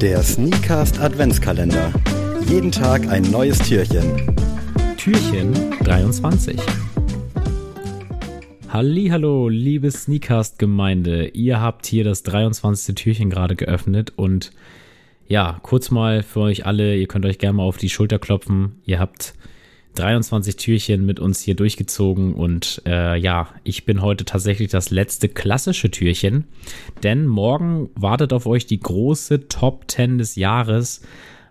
Der Sneakcast Adventskalender. Jeden Tag ein neues Türchen. Türchen 23. Hallo, liebe Sneakcast Gemeinde. Ihr habt hier das 23. Türchen gerade geöffnet und ja, kurz mal für euch alle, ihr könnt euch gerne mal auf die Schulter klopfen. Ihr habt 23 Türchen mit uns hier durchgezogen und äh, ja, ich bin heute tatsächlich das letzte klassische Türchen, denn morgen wartet auf euch die große Top 10 des Jahres.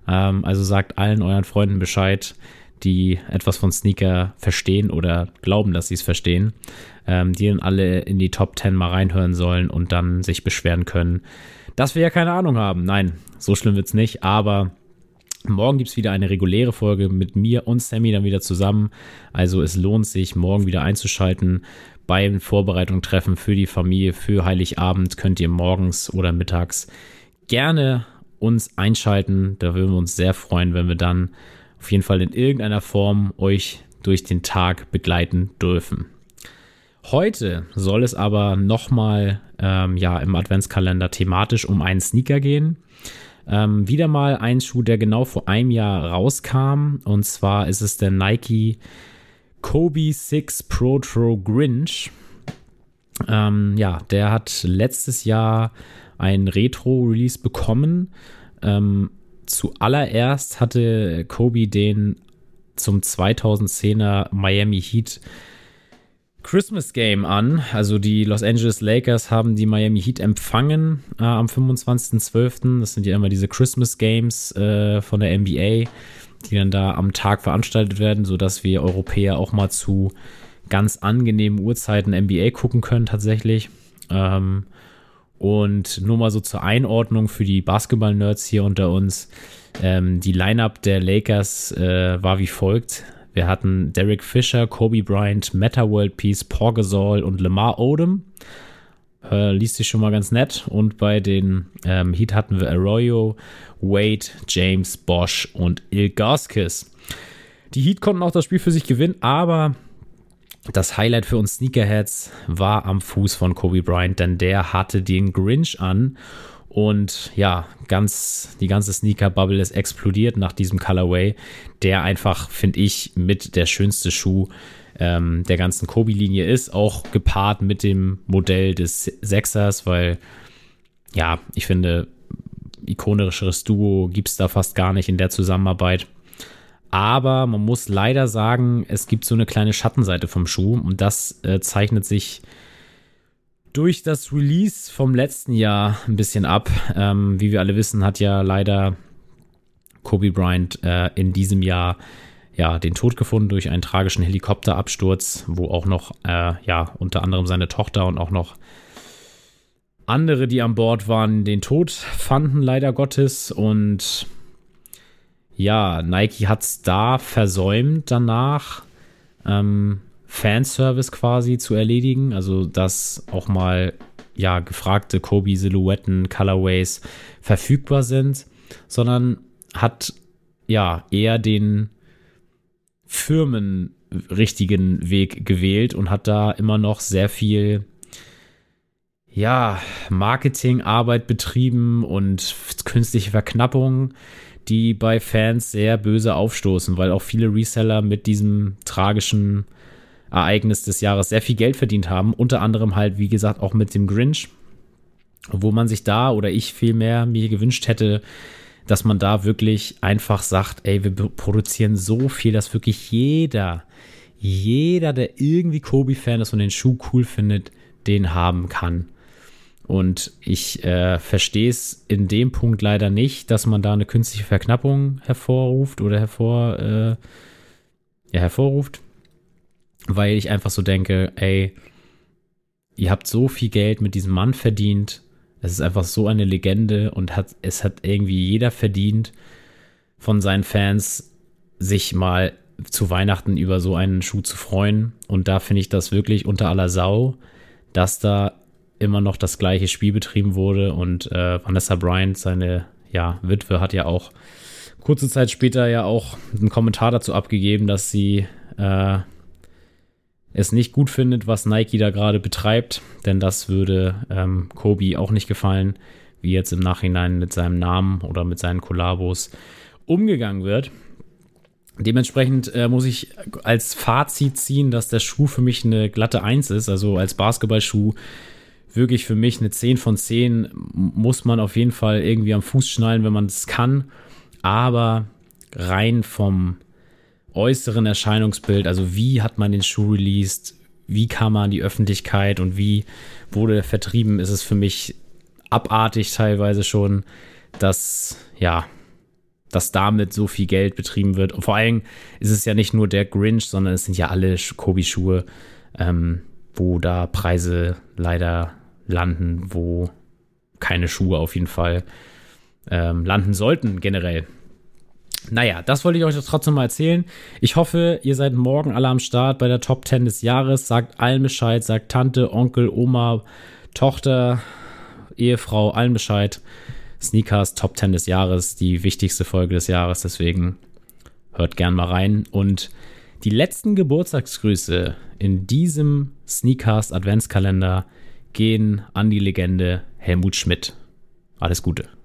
Ähm, also sagt allen euren Freunden Bescheid, die etwas von Sneaker verstehen oder glauben, dass sie es verstehen, ähm, die dann alle in die Top 10 mal reinhören sollen und dann sich beschweren können, dass wir ja keine Ahnung haben. Nein, so schlimm wird es nicht, aber Morgen gibt es wieder eine reguläre Folge mit mir und Sammy dann wieder zusammen. Also es lohnt sich, morgen wieder einzuschalten. Beim Vorbereitungstreffen für die Familie, für Heiligabend könnt ihr morgens oder mittags gerne uns einschalten. Da würden wir uns sehr freuen, wenn wir dann auf jeden Fall in irgendeiner Form euch durch den Tag begleiten dürfen. Heute soll es aber nochmal ähm, ja, im Adventskalender thematisch um einen Sneaker gehen. Ähm, wieder mal ein Schuh, der genau vor einem Jahr rauskam. Und zwar ist es der Nike Kobe 6 Pro Tro Grinch. Ähm, ja, der hat letztes Jahr ein Retro-Release bekommen. Ähm, zuallererst hatte Kobe den zum 2010er Miami Heat Christmas Game an. Also die Los Angeles Lakers haben die Miami Heat empfangen äh, am 25.12. Das sind ja immer diese Christmas Games äh, von der NBA, die dann da am Tag veranstaltet werden, sodass wir Europäer auch mal zu ganz angenehmen Uhrzeiten NBA gucken können tatsächlich. Ähm, und nur mal so zur Einordnung für die Basketball-Nerds hier unter uns. Ähm, die Lineup der Lakers äh, war wie folgt. Wir hatten Derek Fisher, Kobe Bryant, Meta World Peace, Paul Gasol und Lamar Odom. Äh, liest sich schon mal ganz nett. Und bei den ähm, Heat hatten wir Arroyo, Wade, James, Bosch und Ilgaskis. Die Heat konnten auch das Spiel für sich gewinnen, aber das Highlight für uns Sneakerheads war am Fuß von Kobe Bryant, denn der hatte den Grinch an und ja, ganz, die ganze Sneaker-Bubble ist explodiert nach diesem Colorway, der einfach, finde ich, mit der schönste Schuh ähm, der ganzen Kobe-Linie ist, auch gepaart mit dem Modell des Sechsers, weil ja, ich finde, ikonischeres Duo gibt es da fast gar nicht in der Zusammenarbeit. Aber man muss leider sagen, es gibt so eine kleine Schattenseite vom Schuh und das äh, zeichnet sich durch das Release vom letzten Jahr ein bisschen ab. Ähm, wie wir alle wissen, hat ja leider Kobe Bryant äh, in diesem Jahr ja den Tod gefunden durch einen tragischen Helikopterabsturz, wo auch noch äh, ja unter anderem seine Tochter und auch noch andere, die an Bord waren, den Tod fanden leider Gottes und ja, Nike hat es da versäumt danach. Ähm, Fanservice quasi zu erledigen. Also, dass auch mal ja gefragte Kobe-Silhouetten, Colorways verfügbar sind, sondern hat ja eher den firmenrichtigen Weg gewählt und hat da immer noch sehr viel ja, Marketingarbeit betrieben und künstliche Verknappung, die bei Fans sehr böse aufstoßen, weil auch viele Reseller mit diesem tragischen Ereignis des Jahres sehr viel Geld verdient haben. Unter anderem halt, wie gesagt, auch mit dem Grinch, wo man sich da oder ich vielmehr mir gewünscht hätte, dass man da wirklich einfach sagt, ey, wir produzieren so viel, dass wirklich jeder, jeder, der irgendwie Kobe-Fan ist und den Schuh cool findet, den haben kann. Und ich äh, verstehe es in dem Punkt leider nicht, dass man da eine künstliche Verknappung hervorruft oder hervor, äh, ja, hervorruft weil ich einfach so denke, ey, ihr habt so viel Geld mit diesem Mann verdient. Es ist einfach so eine Legende und hat, es hat irgendwie jeder verdient von seinen Fans, sich mal zu Weihnachten über so einen Schuh zu freuen. Und da finde ich das wirklich unter aller Sau, dass da immer noch das gleiche Spiel betrieben wurde. Und äh, Vanessa Bryant, seine ja, Witwe, hat ja auch kurze Zeit später ja auch einen Kommentar dazu abgegeben, dass sie äh, es nicht gut findet, was Nike da gerade betreibt, denn das würde ähm, Kobe auch nicht gefallen, wie jetzt im Nachhinein mit seinem Namen oder mit seinen Kollabos umgegangen wird. Dementsprechend äh, muss ich als Fazit ziehen, dass der Schuh für mich eine glatte Eins ist. Also als Basketballschuh wirklich für mich eine 10 von 10. Muss man auf jeden Fall irgendwie am Fuß schnallen, wenn man es kann. Aber rein vom äußeren Erscheinungsbild, also wie hat man den Schuh released, wie kam man an die Öffentlichkeit und wie wurde er vertrieben, ist es für mich abartig teilweise schon, dass, ja, dass damit so viel Geld betrieben wird. Und vor allem ist es ja nicht nur der Grinch, sondern es sind ja alle Kobi-Schuhe, ähm, wo da Preise leider landen, wo keine Schuhe auf jeden Fall ähm, landen sollten generell. Naja, das wollte ich euch trotzdem mal erzählen. Ich hoffe, ihr seid morgen alle am Start bei der Top 10 des Jahres. Sagt allen Bescheid, sagt Tante, Onkel, Oma, Tochter, Ehefrau, allen Bescheid. Sneakers Top 10 des Jahres, die wichtigste Folge des Jahres. Deswegen hört gern mal rein. Und die letzten Geburtstagsgrüße in diesem Sneakers Adventskalender gehen an die Legende Helmut Schmidt. Alles Gute.